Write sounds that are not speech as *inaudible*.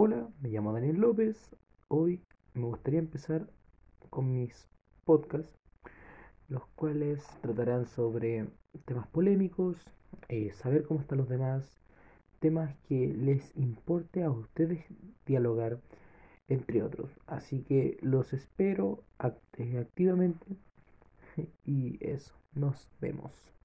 Hola, me llamo Daniel López. Hoy me gustaría empezar con mis podcasts, los cuales tratarán sobre temas polémicos, eh, saber cómo están los demás, temas que les importe a ustedes dialogar, entre otros. Así que los espero activamente *laughs* y eso, nos vemos.